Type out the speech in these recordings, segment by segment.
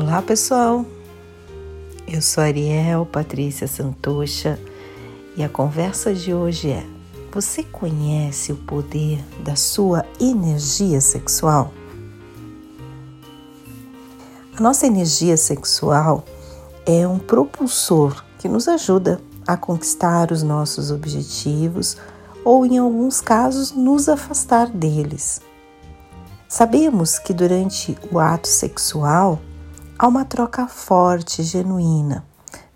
Olá pessoal, eu sou Ariel Patrícia Santocha e a conversa de hoje é: você conhece o poder da sua energia sexual? A nossa energia sexual é um propulsor que nos ajuda a conquistar os nossos objetivos ou, em alguns casos, nos afastar deles. Sabemos que durante o ato sexual há uma troca forte, genuína,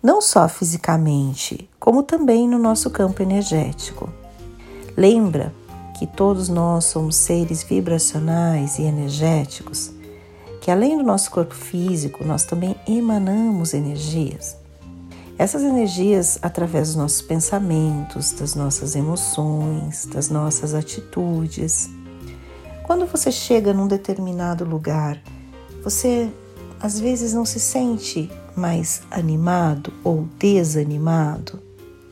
não só fisicamente, como também no nosso campo energético. Lembra que todos nós somos seres vibracionais e energéticos, que além do nosso corpo físico, nós também emanamos energias. Essas energias, através dos nossos pensamentos, das nossas emoções, das nossas atitudes. Quando você chega num determinado lugar, você às vezes não se sente mais animado ou desanimado,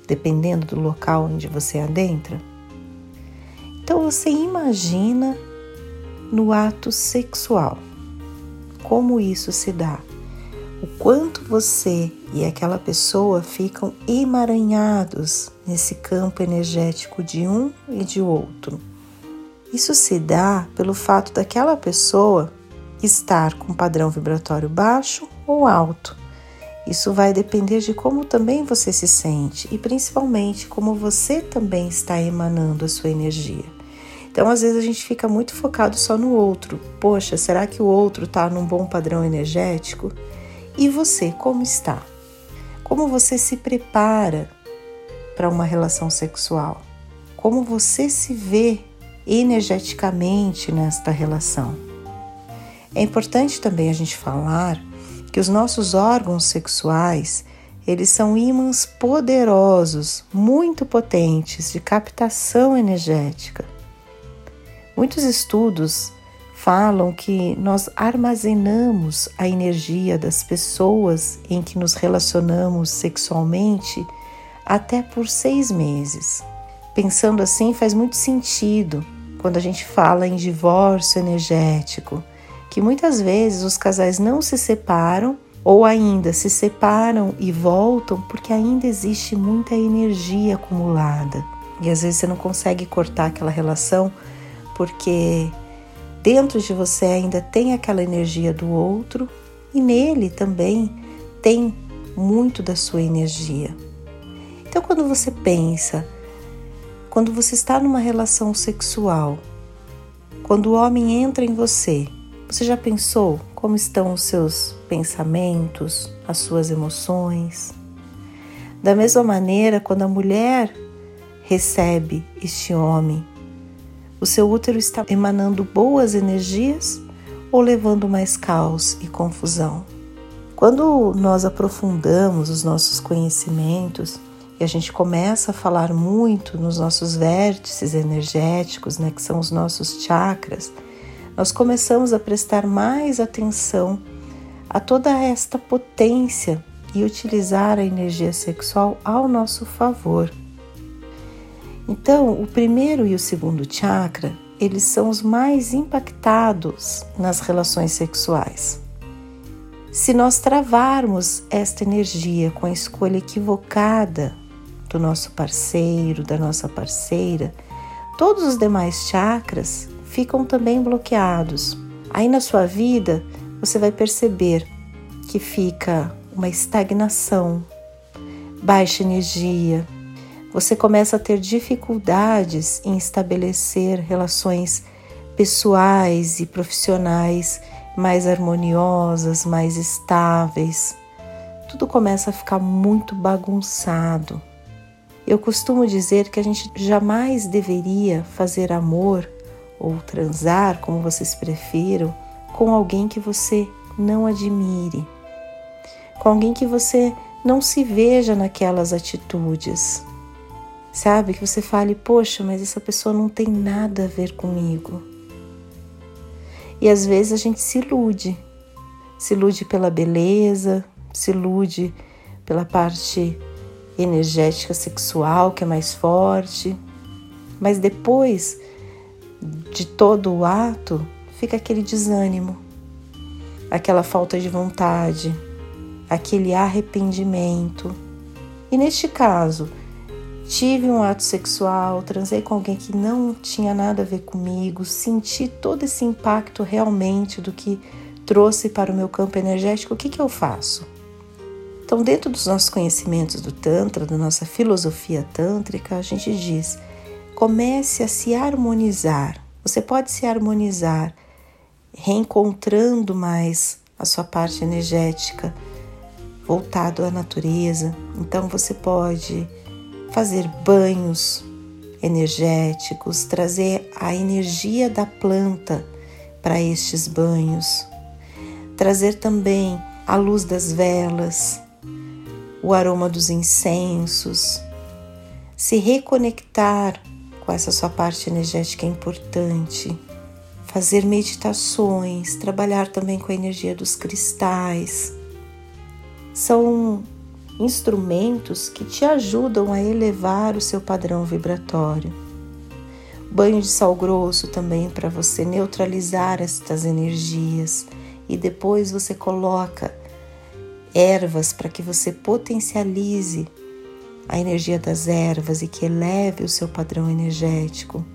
dependendo do local onde você adentra? Então você imagina no ato sexual como isso se dá, o quanto você e aquela pessoa ficam emaranhados nesse campo energético de um e de outro. Isso se dá pelo fato daquela pessoa estar com padrão vibratório baixo ou alto. Isso vai depender de como também você se sente e principalmente como você também está emanando a sua energia. Então, às vezes a gente fica muito focado só no outro. Poxa, será que o outro está num bom padrão energético? E você, como está? Como você se prepara para uma relação sexual? Como você se vê energeticamente nesta relação? É importante também a gente falar que os nossos órgãos sexuais, eles são ímãs poderosos, muito potentes de captação energética. Muitos estudos falam que nós armazenamos a energia das pessoas em que nos relacionamos sexualmente até por seis meses. Pensando assim, faz muito sentido quando a gente fala em divórcio energético, que muitas vezes os casais não se separam ou ainda se separam e voltam porque ainda existe muita energia acumulada. E às vezes você não consegue cortar aquela relação porque dentro de você ainda tem aquela energia do outro e nele também tem muito da sua energia. Então, quando você pensa, quando você está numa relação sexual, quando o homem entra em você você já pensou como estão os seus pensamentos, as suas emoções? Da mesma maneira, quando a mulher recebe este homem, o seu útero está emanando boas energias ou levando mais caos e confusão? Quando nós aprofundamos os nossos conhecimentos e a gente começa a falar muito nos nossos vértices energéticos, né, que são os nossos chakras, nós começamos a prestar mais atenção a toda esta potência e utilizar a energia sexual ao nosso favor. Então, o primeiro e o segundo chakra, eles são os mais impactados nas relações sexuais. Se nós travarmos esta energia com a escolha equivocada do nosso parceiro, da nossa parceira, todos os demais chakras ficam também bloqueados. Aí na sua vida você vai perceber que fica uma estagnação, baixa energia. Você começa a ter dificuldades em estabelecer relações pessoais e profissionais mais harmoniosas, mais estáveis. Tudo começa a ficar muito bagunçado. Eu costumo dizer que a gente jamais deveria fazer amor ou transar, como vocês prefiram, com alguém que você não admire, com alguém que você não se veja naquelas atitudes. Sabe? Que você fale, poxa, mas essa pessoa não tem nada a ver comigo. E às vezes a gente se ilude, se ilude pela beleza, se ilude pela parte energética sexual que é mais forte, mas depois de todo o ato, fica aquele desânimo. aquela falta de vontade, aquele arrependimento. E neste caso, tive um ato sexual, transei com alguém que não tinha nada a ver comigo, senti todo esse impacto realmente do que trouxe para o meu campo energético, o que, que eu faço? Então, dentro dos nossos conhecimentos do Tantra, da nossa filosofia tântrica, a gente diz: comece a se harmonizar. Você pode se harmonizar reencontrando mais a sua parte energética voltado à natureza. Então você pode fazer banhos energéticos, trazer a energia da planta para estes banhos, trazer também a luz das velas, o aroma dos incensos, se reconectar essa sua parte energética importante, fazer meditações, trabalhar também com a energia dos cristais. São instrumentos que te ajudam a elevar o seu padrão vibratório. Banho de sal grosso também para você neutralizar estas energias e depois você coloca ervas para que você potencialize a energia das ervas e que eleve o seu padrão energético.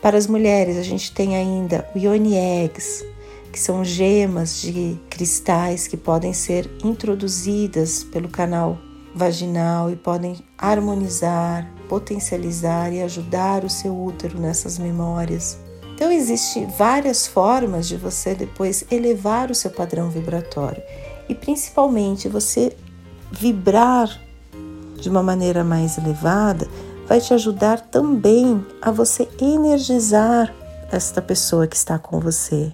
Para as mulheres, a gente tem ainda o Yoni Eggs, que são gemas de cristais que podem ser introduzidas pelo canal vaginal e podem harmonizar, potencializar e ajudar o seu útero nessas memórias. Então existem várias formas de você depois elevar o seu padrão vibratório e principalmente você vibrar de uma maneira mais elevada vai te ajudar também a você energizar esta pessoa que está com você.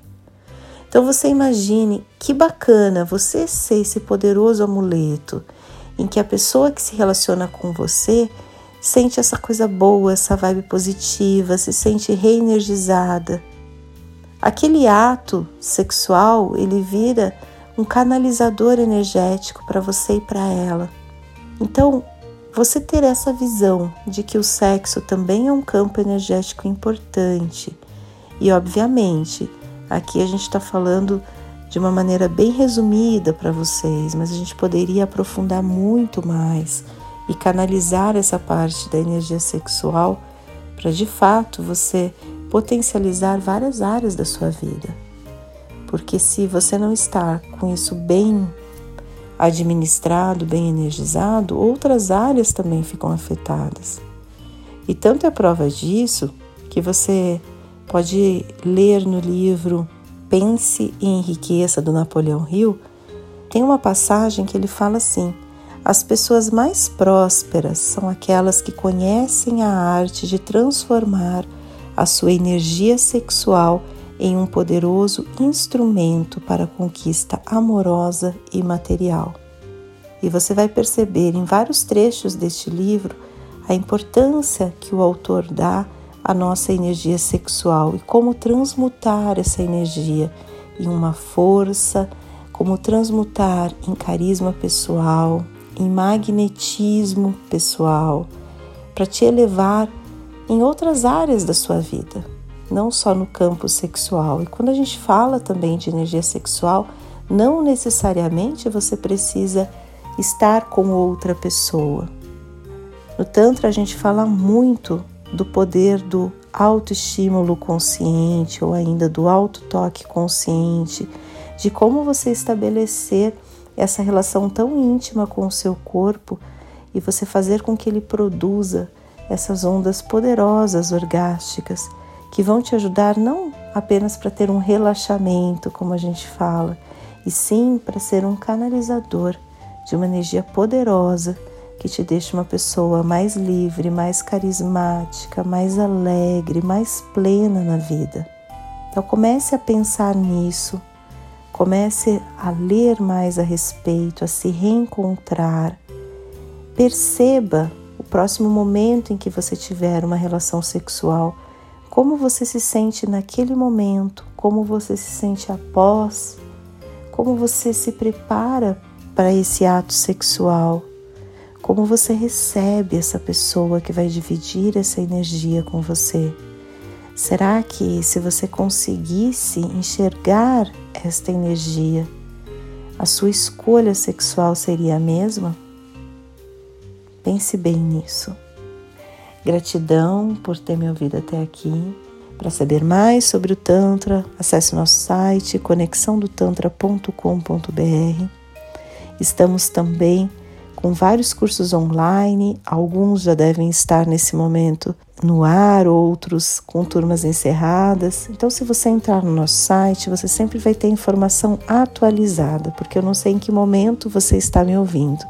Então você imagine que bacana você ser esse poderoso amuleto em que a pessoa que se relaciona com você sente essa coisa boa, essa vibe positiva, se sente reenergizada. Aquele ato sexual, ele vira um canalizador energético para você e para ela. Então, você ter essa visão de que o sexo também é um campo energético importante e, obviamente, Aqui a gente está falando de uma maneira bem resumida para vocês, mas a gente poderia aprofundar muito mais e canalizar essa parte da energia sexual para de fato você potencializar várias áreas da sua vida. Porque se você não está com isso bem administrado, bem energizado, outras áreas também ficam afetadas. E tanto é prova disso que você pode ler no livro Pense e Enriqueça do Napoleão Hill, tem uma passagem que ele fala assim: as pessoas mais prósperas são aquelas que conhecem a arte de transformar a sua energia sexual em um poderoso instrumento para conquista amorosa e material. E você vai perceber em vários trechos deste livro a importância que o autor dá a nossa energia sexual e como transmutar essa energia em uma força, como transmutar em carisma pessoal, em magnetismo pessoal, para te elevar em outras áreas da sua vida, não só no campo sexual. E quando a gente fala também de energia sexual, não necessariamente você precisa estar com outra pessoa. No Tantra, a gente fala muito do poder do autoestímulo consciente ou ainda do autotoque consciente, de como você estabelecer essa relação tão íntima com o seu corpo e você fazer com que ele produza essas ondas poderosas orgásticas que vão te ajudar não apenas para ter um relaxamento, como a gente fala, e sim para ser um canalizador de uma energia poderosa que te deixe uma pessoa mais livre, mais carismática, mais alegre, mais plena na vida. Então comece a pensar nisso, comece a ler mais a respeito, a se reencontrar. Perceba o próximo momento em que você tiver uma relação sexual, como você se sente naquele momento, como você se sente após, como você se prepara para esse ato sexual como você recebe essa pessoa que vai dividir essa energia com você. Será que se você conseguisse enxergar esta energia, a sua escolha sexual seria a mesma? Pense bem nisso. Gratidão por ter me ouvido até aqui. Para saber mais sobre o Tantra, acesse nosso site conexãodotantra.com.br. Estamos também com vários cursos online, alguns já devem estar nesse momento no ar, outros com turmas encerradas. Então, se você entrar no nosso site, você sempre vai ter informação atualizada, porque eu não sei em que momento você está me ouvindo.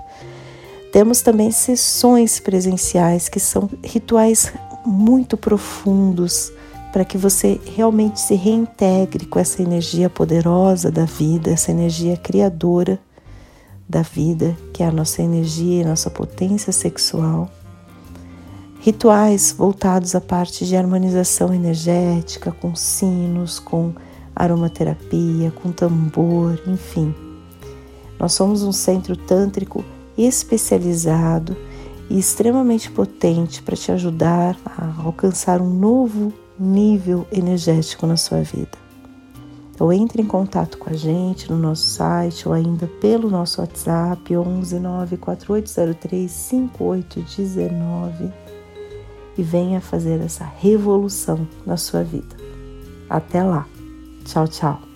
Temos também sessões presenciais que são rituais muito profundos para que você realmente se reintegre com essa energia poderosa da vida, essa energia criadora da vida, que é a nossa energia e nossa potência sexual. Rituais voltados à parte de harmonização energética, com sinos, com aromaterapia, com tambor, enfim. Nós somos um centro tântrico especializado e extremamente potente para te ajudar a alcançar um novo nível energético na sua vida. Então entre em contato com a gente no nosso site ou ainda pelo nosso WhatsApp 11 94803 5819 e venha fazer essa revolução na sua vida. Até lá. Tchau, tchau.